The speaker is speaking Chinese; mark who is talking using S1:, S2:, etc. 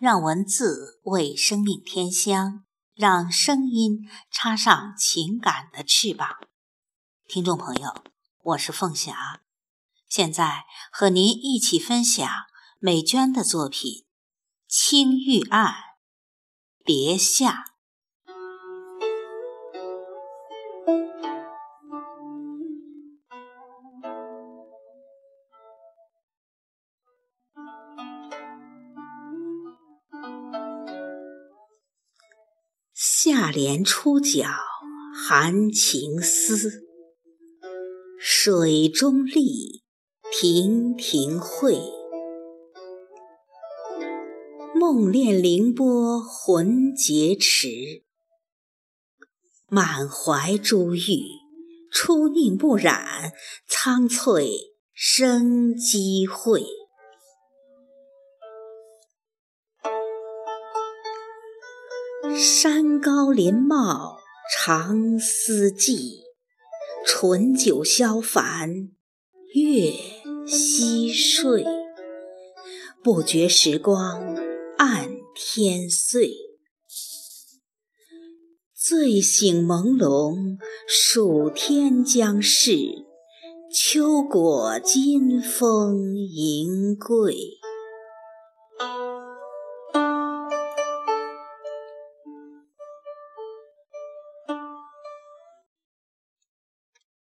S1: 让文字为生命添香，让声音插上情感的翅膀。听众朋友，我是凤霞，现在和您一起分享美娟的作品《青玉案·别夏》。下莲出角含情思，水中立亭亭慧。梦恋凌波魂结池，满怀珠玉出宁不染，苍翠生机会。山高林茂长思寄，醇酒消烦月夕睡。不觉时光暗天岁，醉醒朦胧数天将逝，秋果金风迎桂。